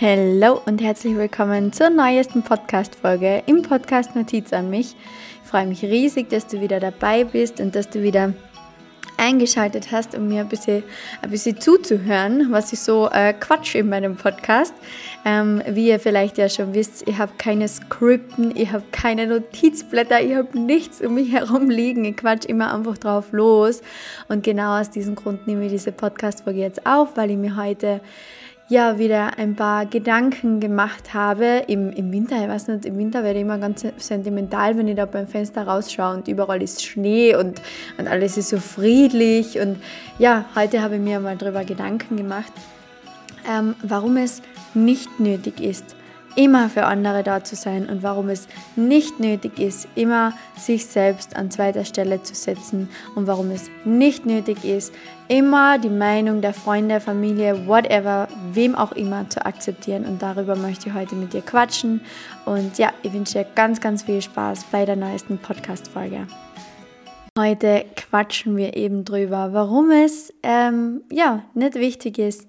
Hallo und herzlich willkommen zur neuesten Podcast-Folge im Podcast Notiz an mich. Ich freue mich riesig, dass du wieder dabei bist und dass du wieder eingeschaltet hast, um mir ein bisschen, ein bisschen zuzuhören, was ich so äh, quatsch in meinem Podcast. Ähm, wie ihr vielleicht ja schon wisst, ich habe keine Skripten, ich habe keine Notizblätter, ich habe nichts um mich herum liegen. Ich quatsch immer einfach drauf los. Und genau aus diesem Grund nehme ich diese Podcast-Folge jetzt auf, weil ich mir heute ja wieder ein paar Gedanken gemacht habe im, im Winter. Ich weiß nicht, im Winter werde ich immer ganz sentimental, wenn ich da beim Fenster rausschaue und überall ist Schnee und, und alles ist so friedlich. Und ja, heute habe ich mir mal darüber Gedanken gemacht, ähm, warum es nicht nötig ist, immer für andere da zu sein und warum es nicht nötig ist, immer sich selbst an zweiter Stelle zu setzen und warum es nicht nötig ist, immer die Meinung der Freunde, Familie, whatever, wem auch immer zu akzeptieren. Und darüber möchte ich heute mit dir quatschen. Und ja, ich wünsche dir ganz, ganz viel Spaß bei der neuesten Podcast-Folge. Heute quatschen wir eben drüber, warum es ähm, ja nicht wichtig ist,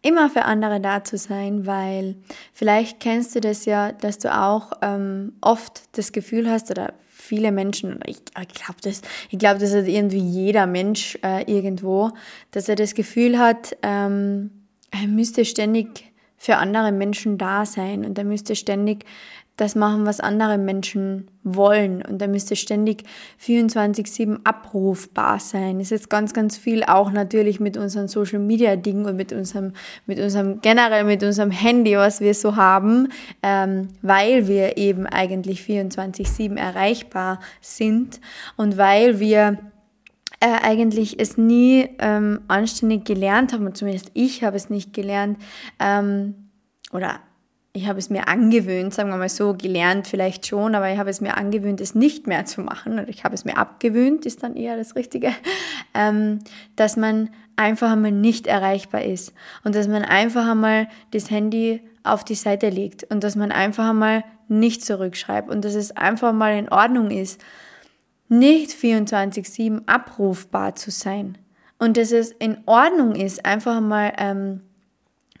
immer für andere da zu sein, weil vielleicht kennst du das ja, dass du auch ähm, oft das Gefühl hast oder viele Menschen, ich, glaube, das, glaub, das hat irgendwie jeder Mensch äh, irgendwo, dass er das Gefühl hat, ähm, er müsste ständig für andere Menschen da sein und er müsste ständig das machen, was andere Menschen wollen. Und da müsste ständig 24-7 abrufbar sein. Das ist jetzt ganz, ganz viel auch natürlich mit unseren Social Media Dingen und mit unserem, mit unserem, generell mit unserem Handy, was wir so haben, ähm, weil wir eben eigentlich 24-7 erreichbar sind und weil wir äh, eigentlich es nie ähm, anständig gelernt haben, zumindest ich habe es nicht gelernt, ähm, oder ich habe es mir angewöhnt, sagen wir mal so, gelernt vielleicht schon, aber ich habe es mir angewöhnt, es nicht mehr zu machen. Oder ich habe es mir abgewöhnt, ist dann eher das Richtige, ähm, dass man einfach einmal nicht erreichbar ist. Und dass man einfach einmal das Handy auf die Seite legt. Und dass man einfach einmal nicht zurückschreibt. Und dass es einfach mal in Ordnung ist, nicht 24-7 abrufbar zu sein. Und dass es in Ordnung ist, einfach mal ähm,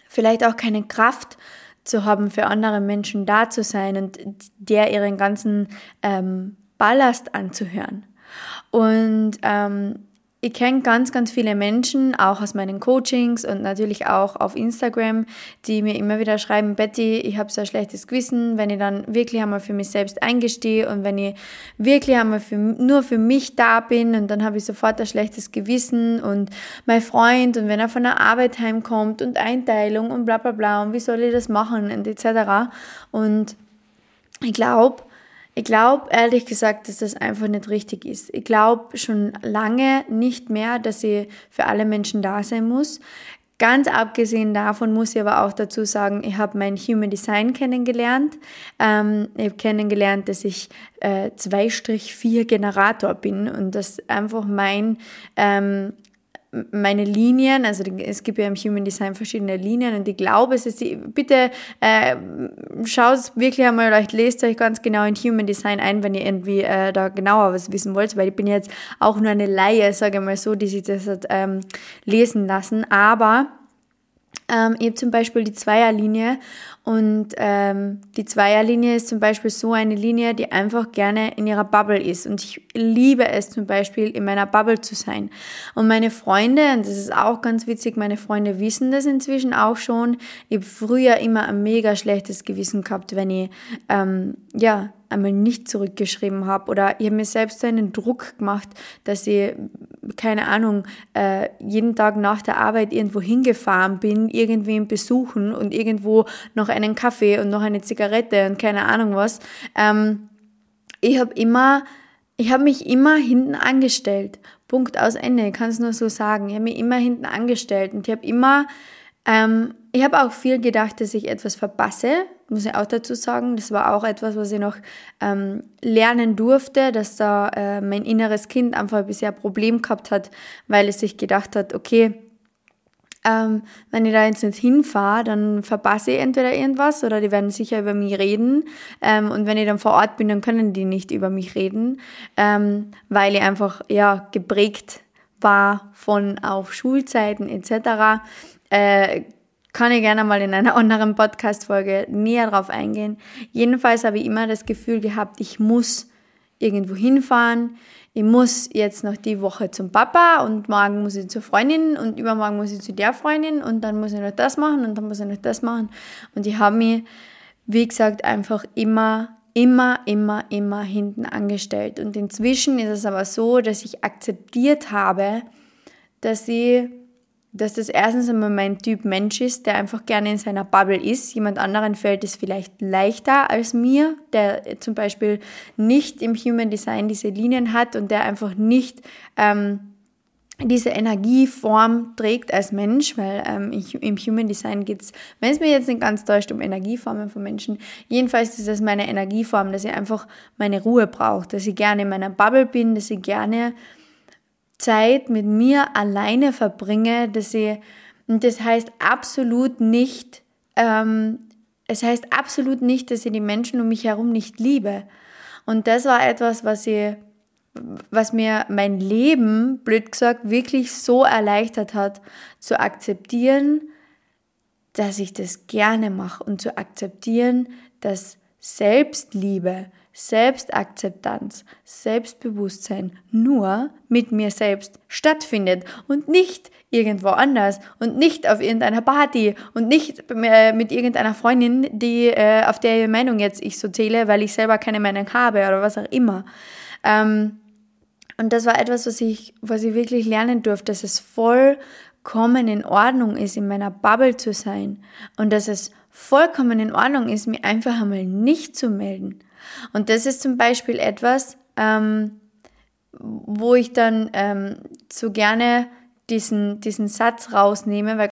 vielleicht auch keine Kraft haben, für andere Menschen da zu sein und der ihren ganzen ähm, Ballast anzuhören. Und ähm, ich kenne ganz, ganz viele Menschen, auch aus meinen Coachings und natürlich auch auf Instagram, die mir immer wieder schreiben, Betty, ich habe so ein schlechtes Gewissen, wenn ich dann wirklich einmal für mich selbst eingestehe und wenn ich wirklich einmal für, nur für mich da bin und dann habe ich sofort ein schlechtes Gewissen und mein Freund und wenn er von der Arbeit heimkommt und Einteilung und bla bla bla und wie soll ich das machen und etc. Und ich glaube, ich glaube ehrlich gesagt, dass das einfach nicht richtig ist. Ich glaube schon lange nicht mehr, dass ich für alle Menschen da sein muss. Ganz abgesehen davon muss ich aber auch dazu sagen, ich habe mein Human Design kennengelernt. Ähm, ich habe kennengelernt, dass ich äh, 2-4 Generator bin und dass einfach mein ähm, meine Linien, also es gibt ja im Human Design verschiedene Linien und ich glaube, es ist, die, bitte äh, schaut wirklich einmal, vielleicht lest euch ganz genau in Human Design ein, wenn ihr irgendwie äh, da genauer was wissen wollt, weil ich bin jetzt auch nur eine Laie, sage ich mal so, die sich das hat ähm, lesen lassen, aber ähm, ich habe zum Beispiel die Zweierlinie und ähm, die Zweierlinie ist zum Beispiel so eine Linie, die einfach gerne in ihrer Bubble ist. Und ich liebe es zum Beispiel, in meiner Bubble zu sein. Und meine Freunde, und das ist auch ganz witzig, meine Freunde wissen das inzwischen auch schon. Ich habe früher immer ein mega schlechtes Gewissen gehabt, wenn ich ähm, ja einmal nicht zurückgeschrieben habe oder ich habe mir selbst so einen Druck gemacht, dass ich, keine Ahnung, äh, jeden Tag nach der Arbeit irgendwo hingefahren bin, irgendwen besuchen und irgendwo noch einen Kaffee und noch eine Zigarette und keine Ahnung was. Ähm, ich habe immer, ich habe mich immer hinten angestellt. Punkt aus Ende. Ich kann es nur so sagen. Ich habe mich immer hinten angestellt und ich habe immer ähm, ich habe auch viel gedacht, dass ich etwas verpasse, muss ich auch dazu sagen. Das war auch etwas, was ich noch ähm, lernen durfte, dass da äh, mein inneres Kind einfach bisher ein Problem gehabt hat, weil es sich gedacht hat, okay, ähm, wenn ich da jetzt nicht hinfahre, dann verpasse ich entweder irgendwas oder die werden sicher über mich reden. Ähm, und wenn ich dann vor Ort bin, dann können die nicht über mich reden, ähm, weil ich einfach ja geprägt war von auf Schulzeiten etc. Äh, kann ich gerne mal in einer anderen Podcast-Folge näher drauf eingehen. Jedenfalls habe ich immer das Gefühl gehabt, ich muss irgendwo hinfahren. Ich muss jetzt noch die Woche zum Papa und morgen muss ich zur Freundin und übermorgen muss ich zu der Freundin und dann muss ich noch das machen und dann muss ich noch das machen. Und ich habe mich, wie gesagt, einfach immer, immer, immer, immer hinten angestellt. Und inzwischen ist es aber so, dass ich akzeptiert habe, dass ich dass das erstens einmal mein Typ Mensch ist, der einfach gerne in seiner Bubble ist. Jemand anderen fällt es vielleicht leichter als mir, der zum Beispiel nicht im Human Design diese Linien hat und der einfach nicht ähm, diese Energieform trägt als Mensch, weil ähm, im Human Design geht es, wenn es mir jetzt nicht ganz täuscht, um Energieformen von Menschen. Jedenfalls ist das meine Energieform, dass ich einfach meine Ruhe brauche, dass ich gerne in meiner Bubble bin, dass ich gerne Zeit mit mir alleine verbringe, dass ich, und das heißt absolut nicht, ähm, es heißt absolut nicht, dass ich die Menschen um mich herum nicht liebe. Und das war etwas, was ich, was mir mein Leben, blöd gesagt, wirklich so erleichtert hat, zu akzeptieren, dass ich das gerne mache und zu akzeptieren, dass Selbstliebe, Selbstakzeptanz, Selbstbewusstsein nur mit mir selbst stattfindet und nicht irgendwo anders und nicht auf irgendeiner Party und nicht äh, mit irgendeiner Freundin, die äh, auf der Meinung jetzt ich so zähle, weil ich selber keine Meinung habe oder was auch immer. Ähm, und das war etwas, was ich, was ich wirklich lernen durfte, dass es vollkommen in Ordnung ist, in meiner Bubble zu sein und dass es vollkommen in Ordnung ist, mir einfach einmal nicht zu melden und das ist zum Beispiel etwas, ähm, wo ich dann ähm, so gerne diesen, diesen Satz rausnehme, weil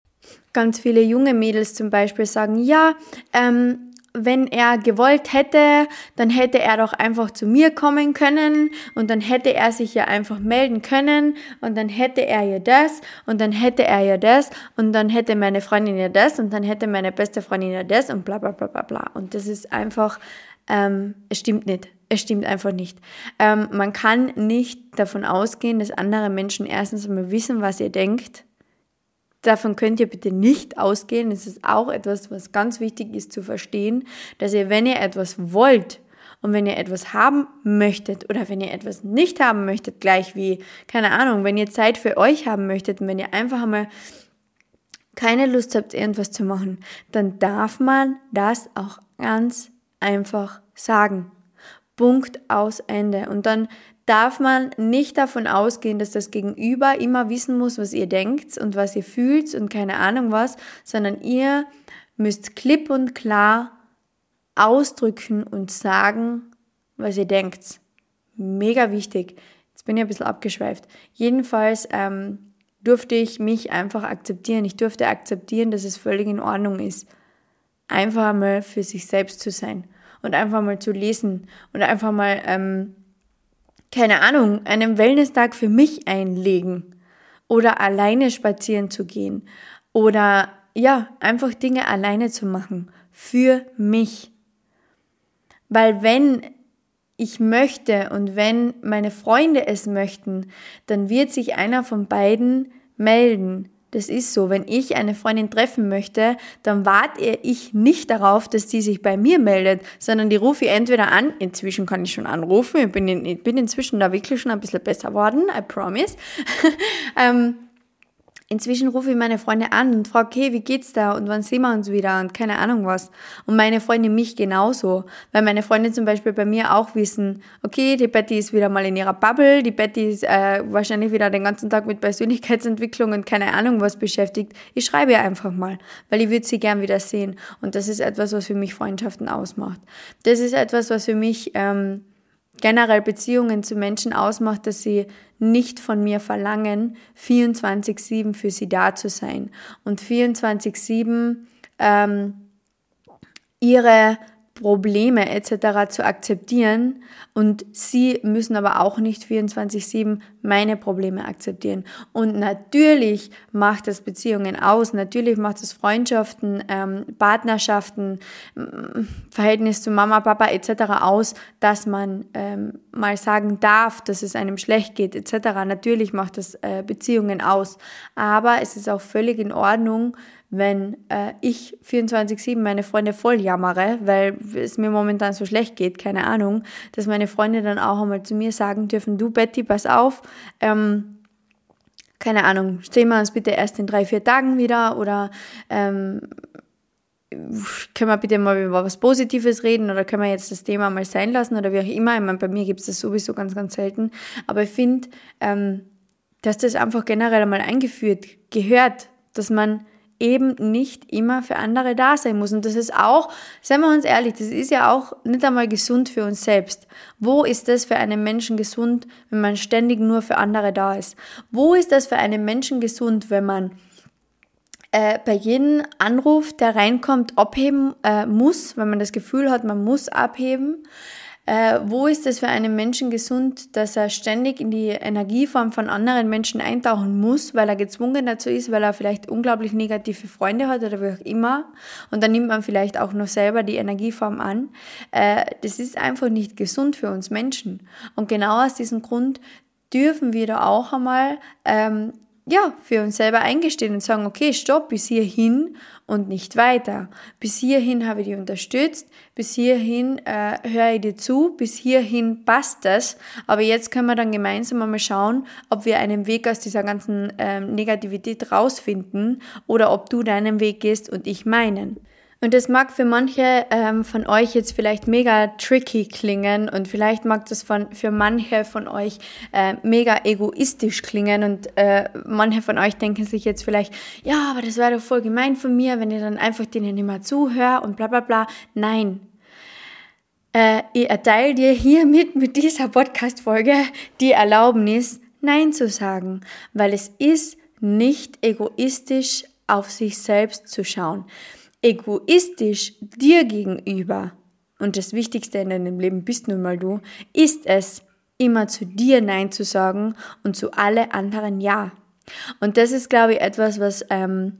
ganz viele junge Mädels zum Beispiel sagen, ja, ähm, wenn er gewollt hätte, dann hätte er doch einfach zu mir kommen können und dann hätte er sich ja einfach melden können und dann hätte er ja das und dann hätte er ja das und dann hätte meine Freundin ja das und dann hätte meine beste Freundin ja das und bla bla bla bla bla. Und das ist einfach ähm, es stimmt nicht. Es stimmt einfach nicht. Ähm, man kann nicht davon ausgehen, dass andere Menschen erstens einmal wissen, was ihr denkt. Davon könnt ihr bitte nicht ausgehen. Es ist auch etwas, was ganz wichtig ist zu verstehen, dass ihr, wenn ihr etwas wollt und wenn ihr etwas haben möchtet oder wenn ihr etwas nicht haben möchtet, gleich wie, keine Ahnung, wenn ihr Zeit für euch haben möchtet und wenn ihr einfach einmal keine Lust habt, irgendwas zu machen, dann darf man das auch ganz einfach sagen. Punkt aus Ende. Und dann darf man nicht davon ausgehen, dass das Gegenüber immer wissen muss, was ihr denkt und was ihr fühlt und keine Ahnung was, sondern ihr müsst klipp und klar ausdrücken und sagen, was ihr denkt. Mega wichtig. Jetzt bin ich ein bisschen abgeschweift. Jedenfalls ähm, durfte ich mich einfach akzeptieren. Ich durfte akzeptieren, dass es völlig in Ordnung ist, einfach mal für sich selbst zu sein und einfach mal zu lesen und einfach mal, ähm, keine Ahnung, einen Wellness-Tag für mich einlegen oder alleine spazieren zu gehen oder ja, einfach Dinge alleine zu machen für mich. Weil wenn ich möchte und wenn meine Freunde es möchten, dann wird sich einer von beiden melden. Das ist so. Wenn ich eine Freundin treffen möchte, dann warte ich nicht darauf, dass die sich bei mir meldet, sondern die rufe ich entweder an. Inzwischen kann ich schon anrufen. Ich bin, in, ich bin inzwischen da wirklich schon ein bisschen besser geworden. I promise. ähm, Inzwischen rufe ich meine Freunde an und frage, hey, wie geht's da und wann sehen wir uns wieder und keine Ahnung was. Und meine Freunde mich genauso, weil meine Freunde zum Beispiel bei mir auch wissen, okay, die Betty ist wieder mal in ihrer Bubble, die Betty ist äh, wahrscheinlich wieder den ganzen Tag mit Persönlichkeitsentwicklung und keine Ahnung was beschäftigt. Ich schreibe ihr einfach mal, weil ich würde sie gern wieder sehen. Und das ist etwas, was für mich Freundschaften ausmacht. Das ist etwas, was für mich... Ähm, generell Beziehungen zu Menschen ausmacht, dass sie nicht von mir verlangen, 24-7 für sie da zu sein und 24-7 ähm, ihre Probleme etc. zu akzeptieren und sie müssen aber auch nicht 24/7 meine Probleme akzeptieren. Und natürlich macht das Beziehungen aus, natürlich macht es Freundschaften, ähm, Partnerschaften, Verhältnis zu Mama, Papa etc. aus, dass man ähm, mal sagen darf, dass es einem schlecht geht etc. Natürlich macht das äh, Beziehungen aus, aber es ist auch völlig in Ordnung, wenn äh, ich 24-7 meine Freunde voll jammere, weil es mir momentan so schlecht geht, keine Ahnung, dass meine Freunde dann auch einmal zu mir sagen dürfen, du Betty, pass auf, ähm, keine Ahnung, sehen wir uns bitte erst in drei, vier Tagen wieder oder ähm, können wir bitte mal über was Positives reden oder können wir jetzt das Thema mal sein lassen oder wie auch immer. Ich meine, bei mir gibt es das sowieso ganz, ganz selten. Aber ich finde, ähm, dass das einfach generell einmal eingeführt gehört, dass man eben nicht immer für andere da sein muss. Und das ist auch, seien wir uns ehrlich, das ist ja auch nicht einmal gesund für uns selbst. Wo ist das für einen Menschen gesund, wenn man ständig nur für andere da ist? Wo ist das für einen Menschen gesund, wenn man äh, bei jedem Anruf, der reinkommt, abheben äh, muss, wenn man das Gefühl hat, man muss abheben? Äh, wo ist es für einen Menschen gesund, dass er ständig in die Energieform von anderen Menschen eintauchen muss, weil er gezwungen dazu ist, weil er vielleicht unglaublich negative Freunde hat oder wie auch immer. Und dann nimmt man vielleicht auch noch selber die Energieform an. Äh, das ist einfach nicht gesund für uns Menschen. Und genau aus diesem Grund dürfen wir da auch einmal ähm, ja, für uns selber eingestehen und sagen, okay, stopp, bis hierhin und nicht weiter. Bis hierhin habe ich dich unterstützt, bis hierhin äh, höre ich dir zu, bis hierhin passt das. Aber jetzt können wir dann gemeinsam einmal schauen, ob wir einen Weg aus dieser ganzen ähm, Negativität rausfinden oder ob du deinen Weg gehst und ich meinen. Und das mag für manche ähm, von euch jetzt vielleicht mega tricky klingen und vielleicht mag das von, für manche von euch äh, mega egoistisch klingen und äh, manche von euch denken sich jetzt vielleicht, ja, aber das wäre doch voll gemein von mir, wenn ich dann einfach denen immer zuhöre und bla bla bla. Nein. Äh, ich erteile dir hiermit mit dieser Podcast-Folge die Erlaubnis, Nein zu sagen, weil es ist nicht egoistisch auf sich selbst zu schauen egoistisch dir gegenüber, und das Wichtigste in deinem Leben bist nun mal du, ist es, immer zu dir Nein zu sagen und zu alle anderen Ja. Und das ist, glaube ich, etwas, was ähm,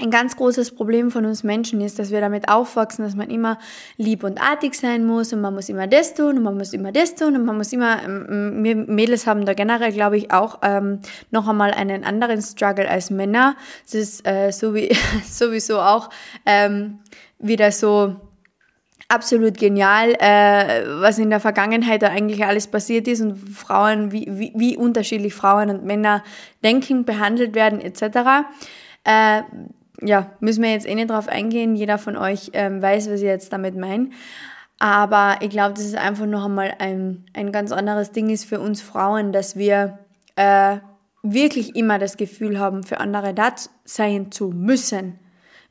ein ganz großes Problem von uns Menschen ist, dass wir damit aufwachsen, dass man immer lieb und artig sein muss und man muss immer das tun und man muss immer das tun und man muss immer, ähm, wir Mädels haben da generell, glaube ich, auch ähm, noch einmal einen anderen Struggle als Männer. Das ist äh, so wie, sowieso auch ähm, wieder so absolut genial, äh, was in der Vergangenheit da eigentlich alles passiert ist und Frauen, wie, wie, wie unterschiedlich Frauen und Männer denken, behandelt werden etc. ja, müssen wir jetzt eh nicht drauf eingehen. Jeder von euch ähm, weiß, was ich jetzt damit meine. Aber ich glaube, dass es einfach noch einmal ein, ein ganz anderes Ding ist für uns Frauen, dass wir äh, wirklich immer das Gefühl haben, für andere da sein zu müssen.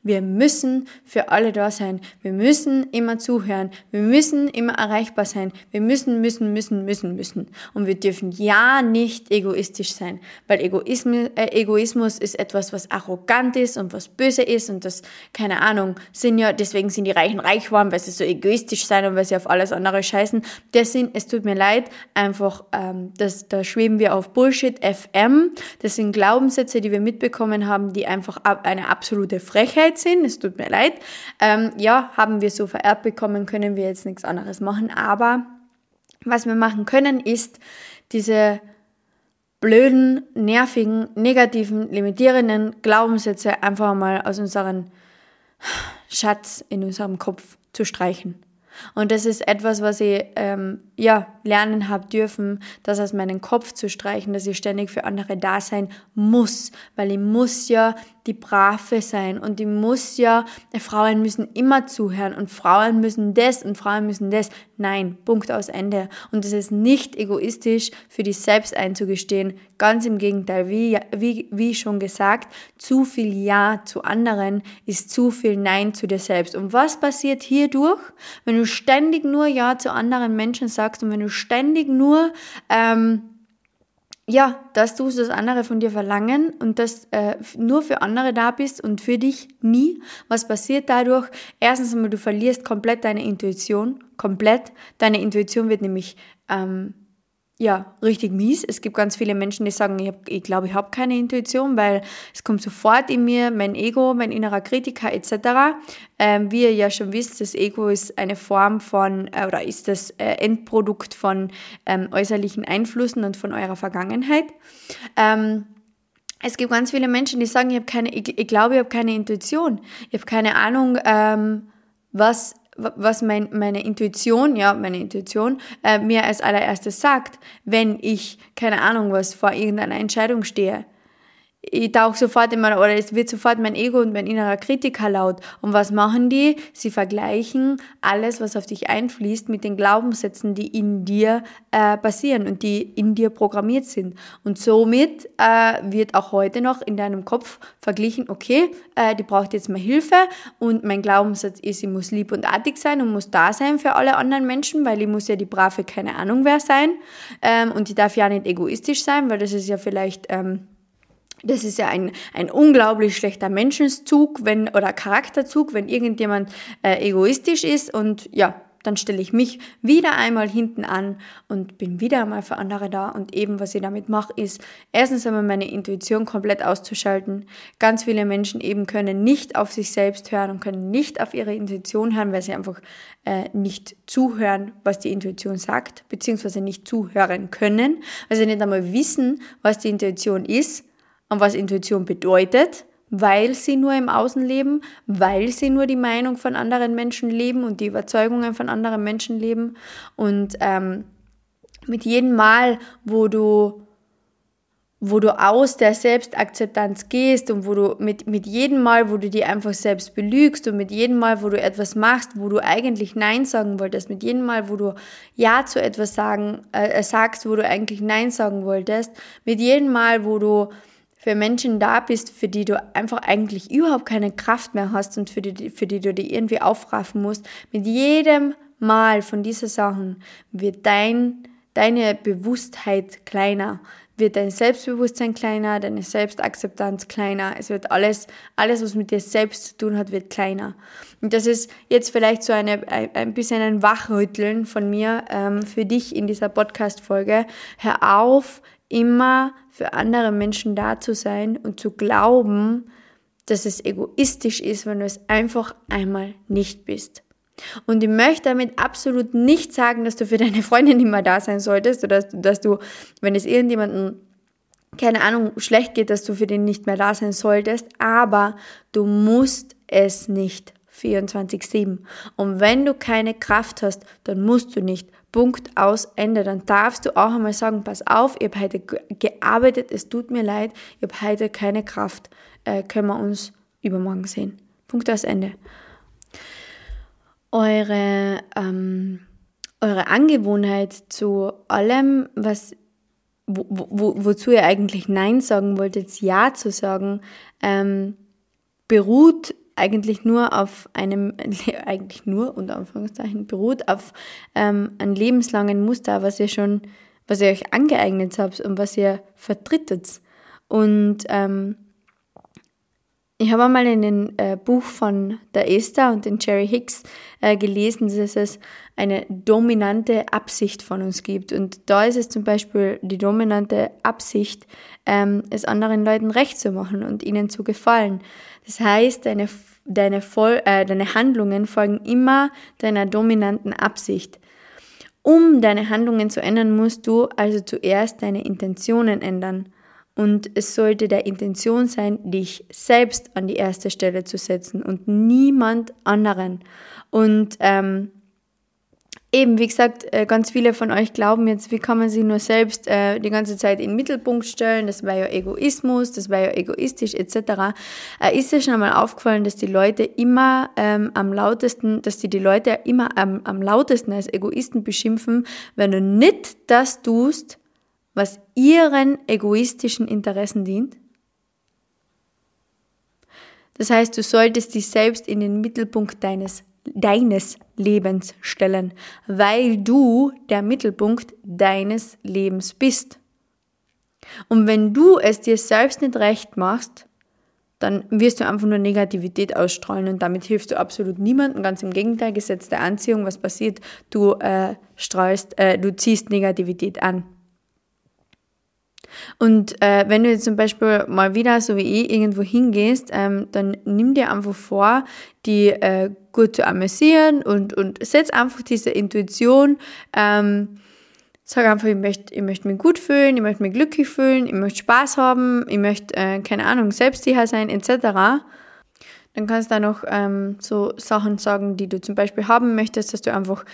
Wir müssen für alle da sein. Wir müssen immer zuhören. Wir müssen immer erreichbar sein. Wir müssen, müssen, müssen, müssen, müssen. Und wir dürfen ja nicht egoistisch sein, weil Egoismus, äh, Egoismus ist etwas, was arrogant ist und was böse ist und das, keine Ahnung, sind ja, deswegen sind die Reichen reich geworden, weil sie so egoistisch sein und weil sie auf alles andere scheißen. Sind, es tut mir leid, einfach, ähm, das, da schweben wir auf Bullshit FM. Das sind Glaubenssätze, die wir mitbekommen haben, die einfach eine absolute Frechheit Sind, es tut mir leid. Ähm, ja, haben wir so vererbt bekommen, können wir jetzt nichts anderes machen. Aber was wir machen können, ist diese blöden, nervigen, negativen, limitierenden Glaubenssätze einfach mal aus unserem Schatz in unserem Kopf zu streichen. Und das ist etwas, was ich ähm, ja, lernen habe dürfen, das aus meinem Kopf zu streichen, dass ich ständig für andere da sein muss, weil ich muss ja die Brave sein und ich muss ja, Frauen müssen immer zuhören und Frauen müssen das und Frauen müssen das. Nein, Punkt aus Ende. Und es ist nicht egoistisch, für dich selbst einzugestehen. Ganz im Gegenteil, wie, wie, wie schon gesagt, zu viel Ja zu anderen ist zu viel Nein zu dir selbst. Und was passiert hierdurch, wenn du ständig nur Ja zu anderen Menschen sagst und wenn du ständig nur ähm, ja, dass du das andere von dir verlangen und dass äh, nur für andere da bist und für dich nie. Was passiert dadurch? Erstens einmal, du verlierst komplett deine Intuition, komplett. Deine Intuition wird nämlich ähm, ja, richtig mies. Es gibt ganz viele Menschen, die sagen, ich, hab, ich glaube, ich habe keine Intuition, weil es kommt sofort in mir mein Ego, mein innerer Kritiker etc. Ähm, wie ihr ja schon wisst, das Ego ist eine Form von, äh, oder ist das äh, Endprodukt von ähm, äußerlichen Einflüssen und von eurer Vergangenheit. Ähm, es gibt ganz viele Menschen, die sagen, ich habe ich, ich glaube, ich habe keine Intuition. Ich habe keine Ahnung, ähm, was, was mein, meine Intuition, ja, meine Intuition, äh, mir als allererstes sagt, wenn ich, keine Ahnung, was vor irgendeiner Entscheidung stehe ich tauche sofort in meiner, oder es wird sofort mein Ego und mein innerer Kritiker laut. Und was machen die? Sie vergleichen alles, was auf dich einfließt, mit den Glaubenssätzen, die in dir äh, passieren und die in dir programmiert sind. Und somit äh, wird auch heute noch in deinem Kopf verglichen, okay, äh, die braucht jetzt mal Hilfe und mein Glaubenssatz ist, ich muss lieb und artig sein und muss da sein für alle anderen Menschen, weil ich muss ja die brave keine Ahnung wer sein. Ähm, und ich darf ja nicht egoistisch sein, weil das ist ja vielleicht... Ähm, das ist ja ein, ein unglaublich schlechter Menschenzug wenn, oder Charakterzug, wenn irgendjemand äh, egoistisch ist und ja, dann stelle ich mich wieder einmal hinten an und bin wieder einmal für andere da. Und eben, was ich damit mache, ist erstens einmal meine Intuition komplett auszuschalten. Ganz viele Menschen eben können nicht auf sich selbst hören und können nicht auf ihre Intuition hören, weil sie einfach äh, nicht zuhören, was die Intuition sagt, beziehungsweise nicht zuhören können, weil sie nicht einmal wissen, was die Intuition ist und was Intuition bedeutet, weil sie nur im Außen leben, weil sie nur die Meinung von anderen Menschen leben und die Überzeugungen von anderen Menschen leben. Und ähm, mit jedem Mal, wo du wo du aus der Selbstakzeptanz gehst und wo du mit, mit jedem Mal, wo du dir einfach selbst belügst und mit jedem Mal, wo du etwas machst, wo du eigentlich Nein sagen wolltest, mit jedem Mal, wo du Ja zu etwas sagen, äh, sagst, wo du eigentlich Nein sagen wolltest, mit jedem Mal, wo du für Menschen da bist, für die du einfach eigentlich überhaupt keine Kraft mehr hast und für die, für die du die irgendwie aufraffen musst, mit jedem Mal von diesen Sachen wird dein, deine Bewusstheit kleiner, wird dein Selbstbewusstsein kleiner, deine Selbstakzeptanz kleiner. Es wird alles, alles, was mit dir selbst zu tun hat, wird kleiner. Und das ist jetzt vielleicht so eine, ein bisschen ein Wachrütteln von mir ähm, für dich in dieser Podcast-Folge. Hör auf, immer für andere Menschen da zu sein und zu glauben, dass es egoistisch ist, wenn du es einfach einmal nicht bist. Und ich möchte damit absolut nicht sagen, dass du für deine Freundin immer da sein solltest oder dass, dass du, wenn es irgendjemandem keine Ahnung, schlecht geht, dass du für den nicht mehr da sein solltest, aber du musst es nicht 24-7. Und wenn du keine Kraft hast, dann musst du nicht. Punkt aus, Ende. Dann darfst du auch einmal sagen, pass auf, ich habe heute gearbeitet, es tut mir leid, ich habe heute keine Kraft, äh, können wir uns übermorgen sehen. Punkt aus, Ende. Eure, ähm, eure Angewohnheit zu allem, was wo, wo, wozu ihr eigentlich Nein sagen wolltet, Ja zu sagen, ähm, beruht eigentlich nur auf einem, eigentlich nur unter Anführungszeichen, beruht auf ähm, einem lebenslangen Muster, was ihr schon, was ihr euch angeeignet habt und was ihr vertretet. Und ähm, ich habe einmal in dem äh, Buch von der Esther und den Jerry Hicks äh, gelesen, dass es eine dominante Absicht von uns gibt. Und da ist es zum Beispiel die dominante Absicht, ähm, es anderen Leuten recht zu machen und ihnen zu gefallen. Das heißt, deine, deine, Voll, äh, deine Handlungen folgen immer deiner dominanten Absicht. Um deine Handlungen zu ändern, musst du also zuerst deine Intentionen ändern. Und es sollte der Intention sein, dich selbst an die erste Stelle zu setzen und niemand anderen. Und ähm, eben, wie gesagt, äh, ganz viele von euch glauben jetzt, wie kann man sich nur selbst äh, die ganze Zeit in den Mittelpunkt stellen, das wäre ja Egoismus, das wäre ja egoistisch etc. Äh, ist dir schon einmal aufgefallen, dass die Leute immer ähm, am lautesten, dass die die Leute immer am, am lautesten als Egoisten beschimpfen, wenn du nicht das tust, was ihren egoistischen Interessen dient? Das heißt, du solltest dich selbst in den Mittelpunkt deines deines Lebens stellen, weil du der Mittelpunkt deines Lebens bist. Und wenn du es dir selbst nicht recht machst, dann wirst du einfach nur Negativität ausstrahlen und damit hilfst du absolut niemandem. Ganz im Gegenteil, Gesetz der Anziehung, was passiert? Du äh, strahlst, äh, du ziehst Negativität an. Und äh, wenn du jetzt zum Beispiel mal wieder, so wie ich, irgendwo hingehst, ähm, dann nimm dir einfach vor, die äh, gut zu amüsieren und, und setz einfach diese Intuition ähm, Sag einfach, ich möchte, ich möchte mich gut fühlen, ich möchte mich glücklich fühlen, ich möchte Spaß haben, ich möchte, äh, keine Ahnung, selbstsicher sein, etc. Dann kannst du da noch ähm, so Sachen sagen, die du zum Beispiel haben möchtest, dass du einfach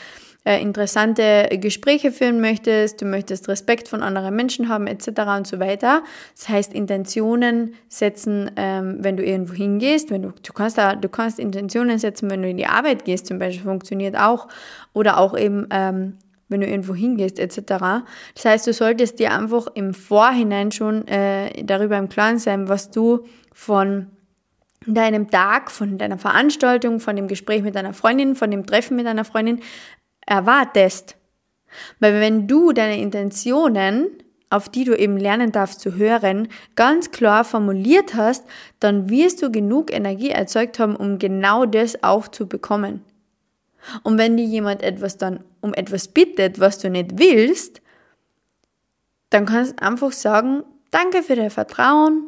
äh, interessante Gespräche führen möchtest, du möchtest Respekt von anderen Menschen haben, etc. und so weiter. Das heißt, Intentionen setzen, ähm, wenn du irgendwo hingehst, wenn du, du kannst da, du kannst Intentionen setzen, wenn du in die Arbeit gehst, zum Beispiel, funktioniert auch. Oder auch eben ähm, wenn du irgendwo hingehst etc. Das heißt, du solltest dir einfach im Vorhinein schon äh, darüber im Klaren sein, was du von deinem Tag, von deiner Veranstaltung, von dem Gespräch mit deiner Freundin, von dem Treffen mit deiner Freundin erwartest. Weil wenn du deine Intentionen, auf die du eben lernen darfst zu hören, ganz klar formuliert hast, dann wirst du genug Energie erzeugt haben, um genau das auch zu bekommen. Und wenn dir jemand etwas dann um etwas bittet, was du nicht willst, dann kannst du einfach sagen, danke für dein Vertrauen.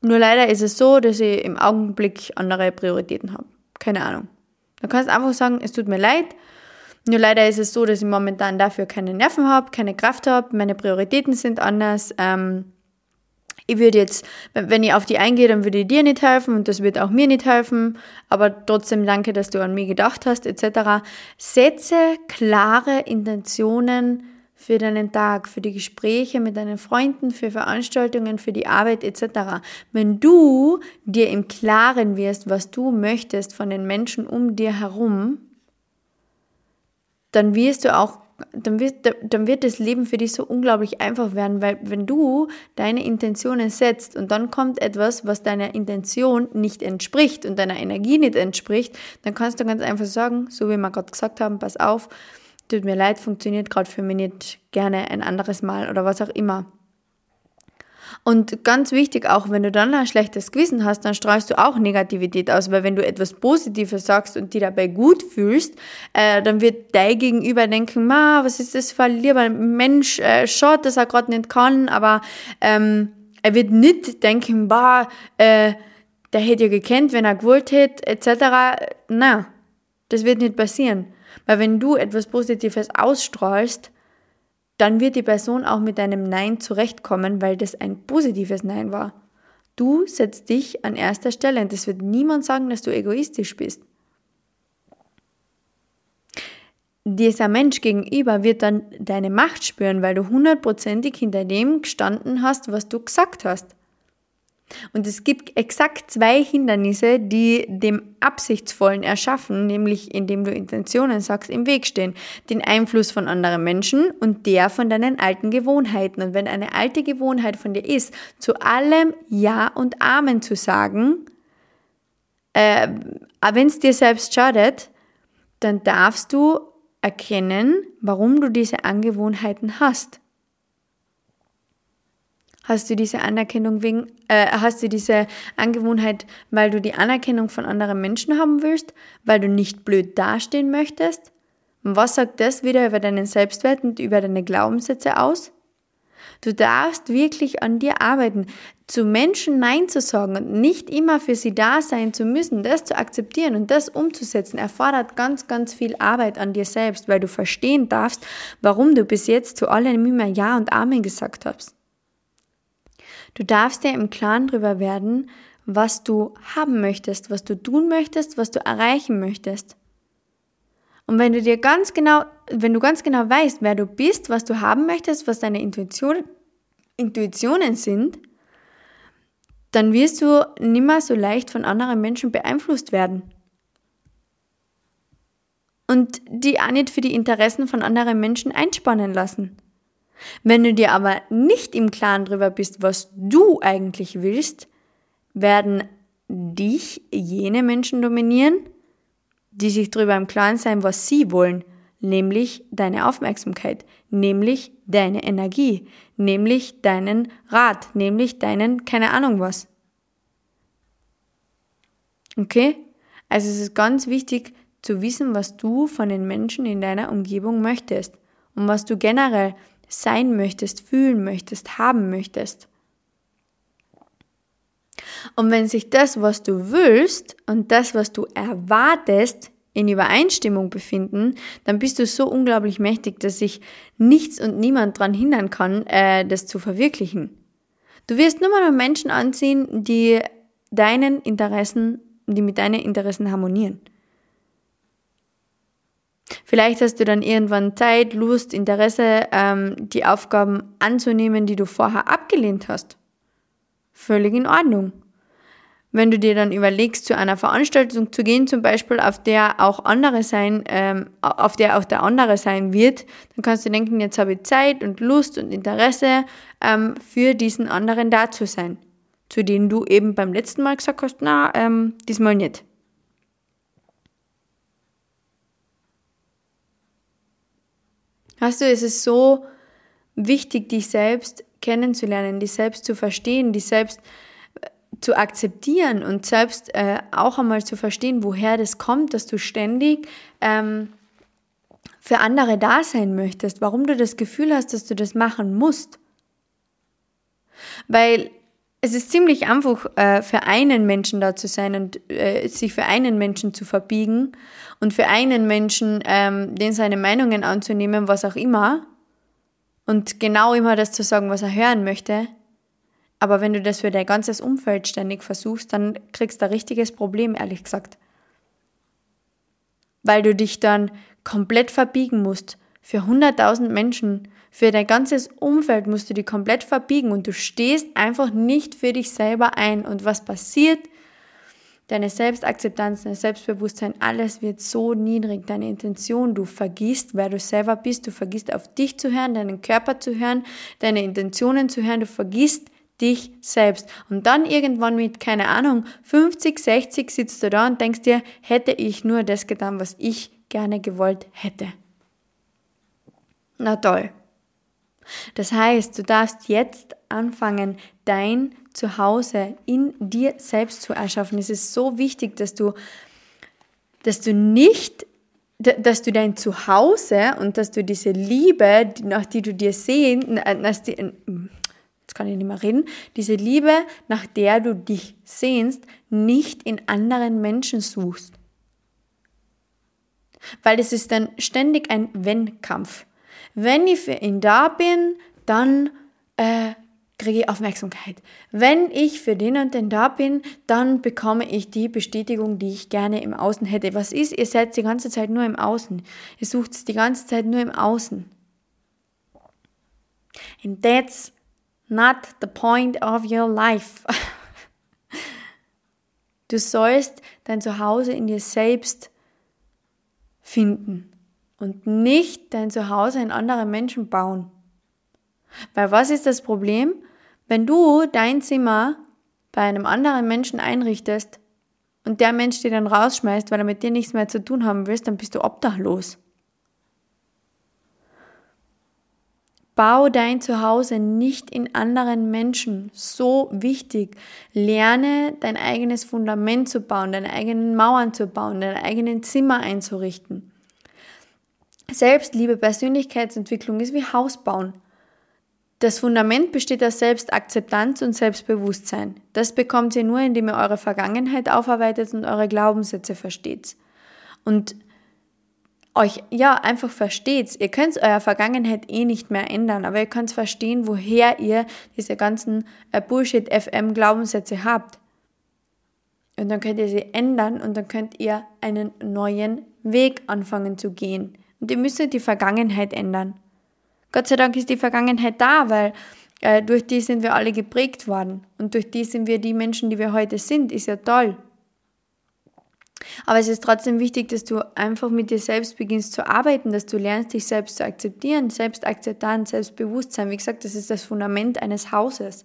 Nur leider ist es so, dass ich im Augenblick andere Prioritäten habe. Keine Ahnung. Dann kannst du einfach sagen, es tut mir leid. Nur leider ist es so, dass ich momentan dafür keine Nerven habe, keine Kraft habe, meine Prioritäten sind anders. Ähm, ich würde jetzt, wenn ich auf die eingehe, dann würde ich dir nicht helfen und das wird auch mir nicht helfen, aber trotzdem danke, dass du an mich gedacht hast, etc. Setze klare Intentionen für deinen Tag, für die Gespräche mit deinen Freunden, für Veranstaltungen, für die Arbeit etc. Wenn du dir im Klaren wirst, was du möchtest von den Menschen um dir herum, dann wirst du auch dann wird, dann wird das Leben für dich so unglaublich einfach werden, weil wenn du deine Intentionen setzt und dann kommt etwas, was deiner Intention nicht entspricht und deiner Energie nicht entspricht, dann kannst du ganz einfach sagen, so wie wir gerade gesagt haben, pass auf, tut mir leid, funktioniert gerade für mich nicht, gerne ein anderes Mal oder was auch immer. Und ganz wichtig, auch wenn du dann ein schlechtes Gewissen hast, dann strahlst du auch Negativität aus, weil wenn du etwas Positives sagst und dich dabei gut fühlst, äh, dann wird dein Gegenüber denken, ma, was ist das für ein lieber Mensch, äh, schaut, dass er gerade nicht kann, aber ähm, er wird nicht denken, bah, äh, der hätte ja gekannt, wenn er gewollt hätte, etc. Na, das wird nicht passieren. Weil wenn du etwas Positives ausstrahlst, dann wird die Person auch mit deinem Nein zurechtkommen, weil das ein positives Nein war. Du setzt dich an erster Stelle und es wird niemand sagen, dass du egoistisch bist. Dieser Mensch gegenüber wird dann deine Macht spüren, weil du hundertprozentig hinter dem gestanden hast, was du gesagt hast. Und es gibt exakt zwei Hindernisse, die dem Absichtsvollen erschaffen, nämlich indem du Intentionen sagst, im Weg stehen. Den Einfluss von anderen Menschen und der von deinen alten Gewohnheiten. Und wenn eine alte Gewohnheit von dir ist, zu allem Ja und Amen zu sagen, äh, wenn es dir selbst schadet, dann darfst du erkennen, warum du diese Angewohnheiten hast. Hast du diese Anerkennung wegen, äh, hast du diese Angewohnheit, weil du die Anerkennung von anderen Menschen haben willst, weil du nicht blöd dastehen möchtest? Und was sagt das wieder über deinen Selbstwert und über deine Glaubenssätze aus? Du darfst wirklich an dir arbeiten, zu Menschen Nein zu sagen und nicht immer für sie da sein zu müssen, das zu akzeptieren und das umzusetzen, erfordert ganz, ganz viel Arbeit an dir selbst, weil du verstehen darfst, warum du bis jetzt zu allem immer Ja und Amen gesagt hast. Du darfst dir im Klaren darüber werden, was du haben möchtest, was du tun möchtest, was du erreichen möchtest. Und wenn du dir ganz genau, wenn du ganz genau weißt, wer du bist, was du haben möchtest, was deine Intuition, Intuitionen sind, dann wirst du nimmer so leicht von anderen Menschen beeinflusst werden. Und die auch nicht für die Interessen von anderen Menschen einspannen lassen. Wenn du dir aber nicht im Klaren darüber bist, was du eigentlich willst, werden dich jene Menschen dominieren, die sich darüber im Klaren sein, was sie wollen, nämlich deine Aufmerksamkeit, nämlich deine Energie, nämlich deinen Rat, nämlich deinen, keine Ahnung was. Okay? Also es ist ganz wichtig zu wissen, was du von den Menschen in deiner Umgebung möchtest und was du generell sein möchtest, fühlen möchtest, haben möchtest. Und wenn sich das, was du willst und das, was du erwartest, in Übereinstimmung befinden, dann bist du so unglaublich mächtig, dass sich nichts und niemand daran hindern kann, äh, das zu verwirklichen. Du wirst nur mal Menschen anziehen, die deinen Interessen, die mit deinen Interessen harmonieren. Vielleicht hast du dann irgendwann Zeit, Lust, Interesse, ähm, die Aufgaben anzunehmen, die du vorher abgelehnt hast. Völlig in Ordnung. Wenn du dir dann überlegst, zu einer Veranstaltung zu gehen, zum Beispiel, auf der auch andere sein, ähm, auf der auch der andere sein wird, dann kannst du denken, jetzt habe ich Zeit und Lust und Interesse, ähm, für diesen anderen da zu sein, zu denen du eben beim letzten Mal gesagt hast, na, ähm, diesmal nicht. Weißt du, es ist so wichtig, dich selbst kennenzulernen, dich selbst zu verstehen, dich selbst zu akzeptieren und selbst äh, auch einmal zu verstehen, woher das kommt, dass du ständig ähm, für andere da sein möchtest, warum du das Gefühl hast, dass du das machen musst. Weil es ist ziemlich einfach, äh, für einen Menschen da zu sein und äh, sich für einen Menschen zu verbiegen und für einen Menschen, ähm, den seine Meinungen anzunehmen, was auch immer, und genau immer das zu sagen, was er hören möchte. Aber wenn du das für dein ganzes Umfeld ständig versuchst, dann kriegst du ein richtiges Problem, ehrlich gesagt. Weil du dich dann komplett verbiegen musst. Für 100.000 Menschen, für dein ganzes Umfeld musst du dich komplett verbiegen und du stehst einfach nicht für dich selber ein. Und was passiert? Deine Selbstakzeptanz, dein Selbstbewusstsein, alles wird so niedrig. Deine Intention, du vergisst, wer du selber bist. Du vergisst auf dich zu hören, deinen Körper zu hören, deine Intentionen zu hören. Du vergisst dich selbst. Und dann irgendwann mit, keine Ahnung, 50, 60 sitzt du da und denkst dir, hätte ich nur das getan, was ich gerne gewollt hätte. Na toll. Das heißt, du darfst jetzt anfangen, dein Zuhause in dir selbst zu erschaffen. Es ist so wichtig, dass du, dass du nicht, dass du dein Zuhause und dass du diese Liebe, nach die du dir sehen, jetzt kann ich nicht mehr reden, diese Liebe, nach der du dich sehnst, nicht in anderen Menschen suchst. Weil es ist dann ständig ein Wenn-Kampf. Wenn ich für ihn da bin, dann äh, kriege ich Aufmerksamkeit. Wenn ich für den und den da bin, dann bekomme ich die Bestätigung, die ich gerne im Außen hätte. Was ist, ihr seid die ganze Zeit nur im Außen. Ihr sucht es die ganze Zeit nur im Außen. And that's not the point of your life. Du sollst dein Zuhause in dir selbst finden und nicht dein Zuhause in andere Menschen bauen. Weil was ist das Problem? Wenn du dein Zimmer bei einem anderen Menschen einrichtest und der Mensch dir dann rausschmeißt, weil er mit dir nichts mehr zu tun haben will, dann bist du obdachlos. Bau dein Zuhause nicht in anderen Menschen. So wichtig. Lerne dein eigenes Fundament zu bauen, deine eigenen Mauern zu bauen, deine eigenen Zimmer einzurichten. Selbstliebe, Persönlichkeitsentwicklung ist wie Hausbauen. Das Fundament besteht aus Selbstakzeptanz und Selbstbewusstsein. Das bekommt ihr nur, indem ihr eure Vergangenheit aufarbeitet und eure Glaubenssätze versteht. Und euch ja einfach versteht. Ihr könnt eure Vergangenheit eh nicht mehr ändern, aber ihr könnt verstehen, woher ihr diese ganzen äh, Bullshit-FM-Glaubenssätze habt. Und dann könnt ihr sie ändern und dann könnt ihr einen neuen Weg anfangen zu gehen. Und ihr müsst die Vergangenheit ändern. Gott sei Dank ist die Vergangenheit da, weil äh, durch die sind wir alle geprägt worden. Und durch die sind wir die Menschen, die wir heute sind. Ist ja toll. Aber es ist trotzdem wichtig, dass du einfach mit dir selbst beginnst zu arbeiten, dass du lernst, dich selbst zu akzeptieren, Selbstakzeptanz, Selbstbewusstsein. Wie gesagt, das ist das Fundament eines Hauses.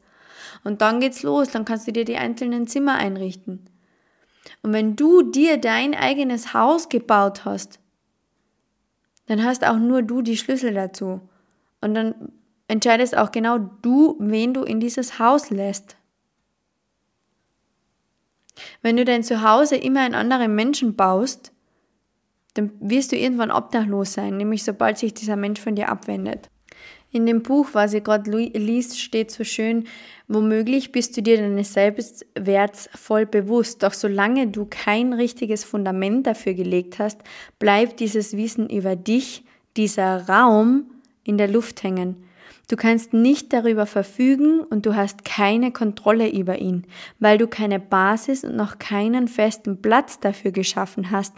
Und dann geht's los, dann kannst du dir die einzelnen Zimmer einrichten. Und wenn du dir dein eigenes Haus gebaut hast, dann hast auch nur du die Schlüssel dazu. Und dann entscheidest auch genau du, wen du in dieses Haus lässt. Wenn du dein Zuhause immer in andere Menschen baust, dann wirst du irgendwann obdachlos sein, nämlich sobald sich dieser Mensch von dir abwendet. In dem Buch, was ihr gerade liest, steht so schön, womöglich bist du dir deines Selbstwerts voll bewusst, doch solange du kein richtiges Fundament dafür gelegt hast, bleibt dieses Wissen über dich, dieser Raum in der Luft hängen. Du kannst nicht darüber verfügen und du hast keine Kontrolle über ihn, weil du keine Basis und noch keinen festen Platz dafür geschaffen hast,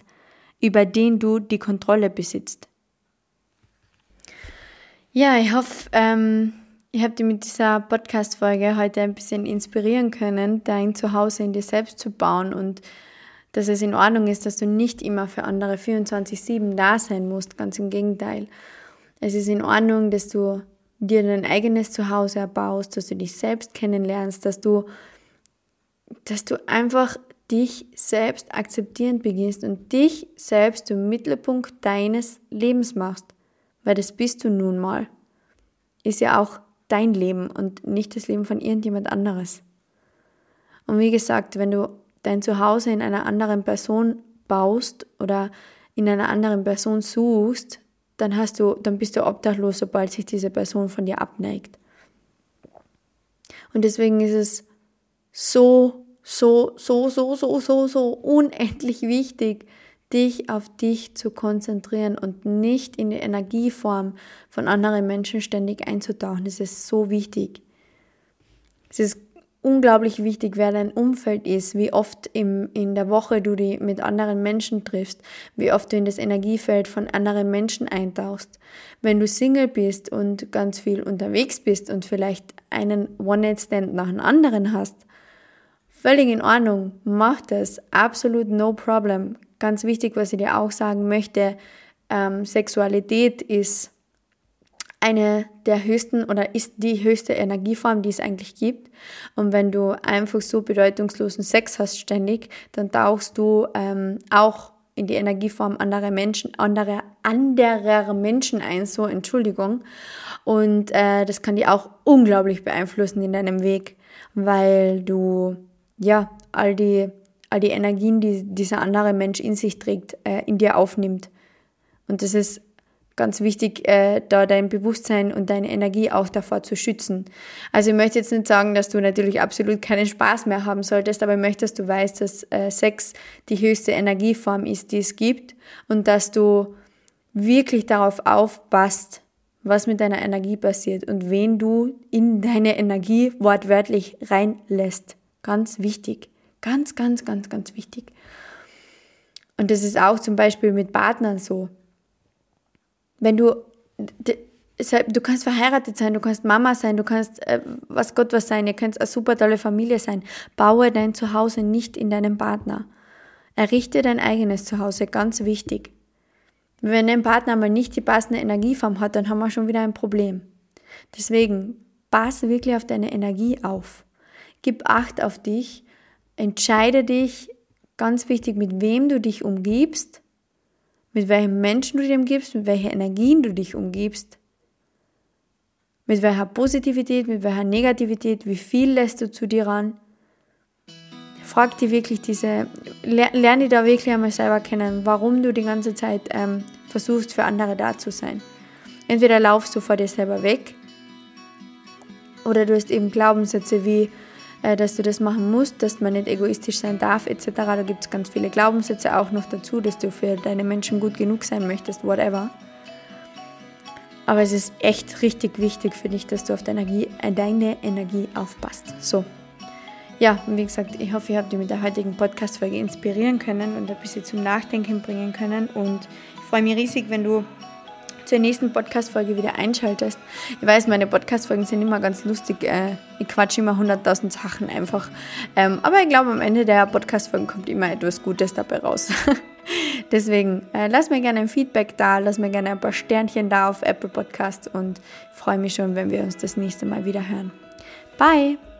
über den du die Kontrolle besitzt. Ja, ich hoffe, ähm, ich habe dich mit dieser Podcast-Folge heute ein bisschen inspirieren können, dein Zuhause in dir selbst zu bauen und dass es in Ordnung ist, dass du nicht immer für andere 24-7 da sein musst. Ganz im Gegenteil. Es ist in Ordnung, dass du dir dein eigenes Zuhause erbaust, dass du dich selbst kennenlernst, dass du, dass du einfach dich selbst akzeptieren beginnst und dich selbst zum Mittelpunkt deines Lebens machst weil das bist du nun mal. Ist ja auch dein Leben und nicht das Leben von irgendjemand anderes. Und wie gesagt, wenn du dein Zuhause in einer anderen Person baust oder in einer anderen Person suchst, dann hast du, dann bist du obdachlos, sobald sich diese Person von dir abneigt. Und deswegen ist es so, so, so, so, so, so, so unendlich wichtig, dich auf dich zu konzentrieren und nicht in die Energieform von anderen Menschen ständig einzutauchen. Das ist so wichtig. Es ist unglaublich wichtig, wer dein Umfeld ist, wie oft im, in der Woche du die mit anderen Menschen triffst, wie oft du in das Energiefeld von anderen Menschen eintauchst. Wenn du Single bist und ganz viel unterwegs bist und vielleicht einen One-Night-Stand nach einem anderen hast, völlig in Ordnung, mach das, absolut no problem. Ganz wichtig, was ich dir auch sagen möchte, ähm, Sexualität ist eine der höchsten oder ist die höchste Energieform, die es eigentlich gibt. Und wenn du einfach so bedeutungslosen Sex hast ständig, dann tauchst du ähm, auch in die Energieform anderer Menschen, anderer, anderer Menschen ein, so Entschuldigung. Und äh, das kann dich auch unglaublich beeinflussen in deinem Weg, weil du ja all die all die Energien, die dieser andere Mensch in sich trägt, äh, in dir aufnimmt. Und das ist ganz wichtig, äh, da dein Bewusstsein und deine Energie auch davor zu schützen. Also ich möchte jetzt nicht sagen, dass du natürlich absolut keinen Spaß mehr haben solltest, aber ich möchte, dass du weißt, dass äh, Sex die höchste Energieform ist, die es gibt und dass du wirklich darauf aufpasst, was mit deiner Energie passiert und wen du in deine Energie wortwörtlich reinlässt. Ganz wichtig. Ganz, ganz, ganz, ganz wichtig. Und das ist auch zum Beispiel mit Partnern so. Wenn du, du kannst verheiratet sein, du kannst Mama sein, du kannst äh, was Gott was sein, ihr könnt eine super tolle Familie sein. Baue dein Zuhause nicht in deinem Partner. Errichte dein eigenes Zuhause, ganz wichtig. Wenn dein Partner mal nicht die passende Energieform hat, dann haben wir schon wieder ein Problem. Deswegen, passe wirklich auf deine Energie auf. Gib Acht auf dich Entscheide dich, ganz wichtig, mit wem du dich umgibst, mit welchen Menschen du dich umgibst, mit welchen Energien du dich umgibst, mit welcher Positivität, mit welcher Negativität, wie viel lässt du zu dir ran. Frag dir wirklich diese, lerne da wirklich einmal selber kennen, warum du die ganze Zeit ähm, versuchst, für andere da zu sein. Entweder laufst du vor dir selber weg oder du hast eben Glaubenssätze wie, dass du das machen musst, dass man nicht egoistisch sein darf etc. Da gibt es ganz viele Glaubenssätze auch noch dazu, dass du für deine Menschen gut genug sein möchtest, whatever. Aber es ist echt richtig wichtig für dich, dass du auf deine Energie, äh, deine Energie aufpasst. So. Ja, und wie gesagt, ich hoffe, ich habe dich mit der heutigen Podcast-Folge inspirieren können und ein bisschen zum Nachdenken bringen können. Und ich freue mich riesig, wenn du zur nächsten Podcast-Folge wieder einschaltest. Ich weiß, meine Podcast-Folgen sind immer ganz lustig. Äh, ich quatsche immer 100.000 Sachen einfach. Ähm, aber ich glaube, am Ende der Podcast-Folgen kommt immer etwas Gutes dabei raus. Deswegen äh, lass mir gerne ein Feedback da, lass mir gerne ein paar Sternchen da auf Apple Podcasts und freue mich schon, wenn wir uns das nächste Mal wieder hören. Bye!